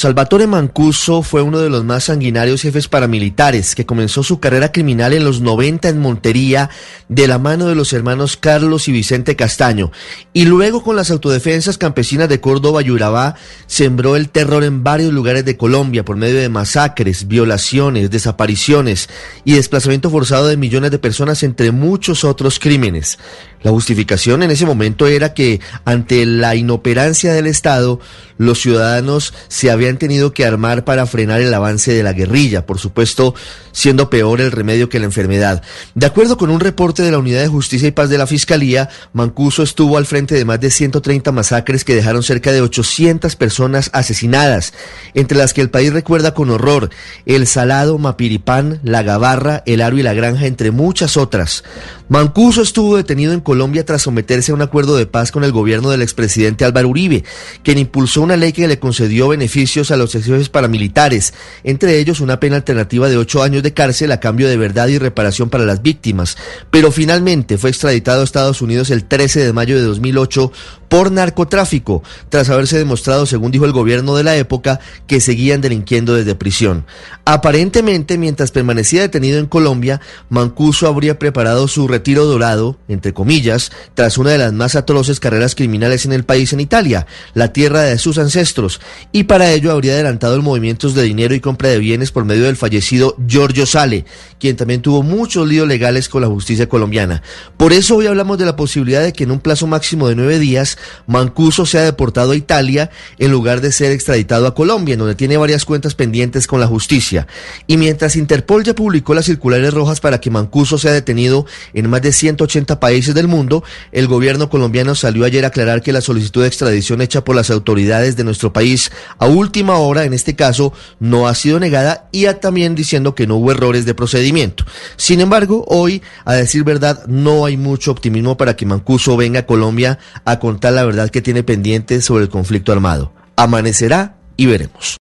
Salvatore Mancuso fue uno de los más sanguinarios jefes paramilitares que comenzó su carrera criminal en los 90 en Montería de la mano de los hermanos Carlos y Vicente Castaño y luego con las autodefensas campesinas de Córdoba y Urabá sembró el terror en varios lugares de Colombia por medio de masacres, violaciones, desapariciones y desplazamiento forzado de millones de personas entre muchos otros crímenes. La justificación en ese momento era que ante la inoperancia del Estado los ciudadanos se habían tenido que armar para frenar el avance de la guerrilla, por supuesto, siendo peor el remedio que la enfermedad. De acuerdo con un reporte de la Unidad de Justicia y Paz de la Fiscalía, Mancuso estuvo al frente de más de 130 masacres que dejaron cerca de 800 personas asesinadas, entre las que el país recuerda con horror El Salado, Mapiripán, La Gabarra, El Aro y La Granja, entre muchas otras. Mancuso estuvo detenido en Colombia tras someterse a un acuerdo de paz con el gobierno del expresidente Álvaro Uribe, quien impulsó una ley que le concedió beneficios a los jefes paramilitares, entre ellos una pena alternativa de ocho años de cárcel a cambio de verdad y reparación para las víctimas. Pero finalmente fue extraditado a Estados Unidos el 13 de mayo de 2008 por narcotráfico, tras haberse demostrado, según dijo el gobierno de la época, que seguían delinquiendo desde prisión. Aparentemente, mientras permanecía detenido en Colombia, Mancuso habría preparado su retiro dorado, entre comillas, tras una de las más atroces carreras criminales en el país en Italia, la tierra de sus ancestros, y para ello habría adelantado el movimientos de dinero y compra de bienes por medio del fallecido Giorgio Sale, quien también tuvo muchos líos legales con la justicia colombiana. Por eso hoy hablamos de la posibilidad de que en un plazo máximo de nueve días Mancuso sea deportado a Italia en lugar de ser extraditado a Colombia, en donde tiene varias cuentas pendientes con la justicia. Y mientras Interpol ya publicó las circulares rojas para que Mancuso sea detenido en más de 180 países del mundo, el gobierno colombiano salió ayer a aclarar que la solicitud de extradición hecha por las autoridades de nuestro país a última hora, en este caso, no ha sido negada y también diciendo que no hubo errores de procedimiento. Sin embargo, hoy, a decir verdad, no hay mucho optimismo para que Mancuso venga a Colombia a contar la verdad que tiene pendiente sobre el conflicto armado. Amanecerá y veremos.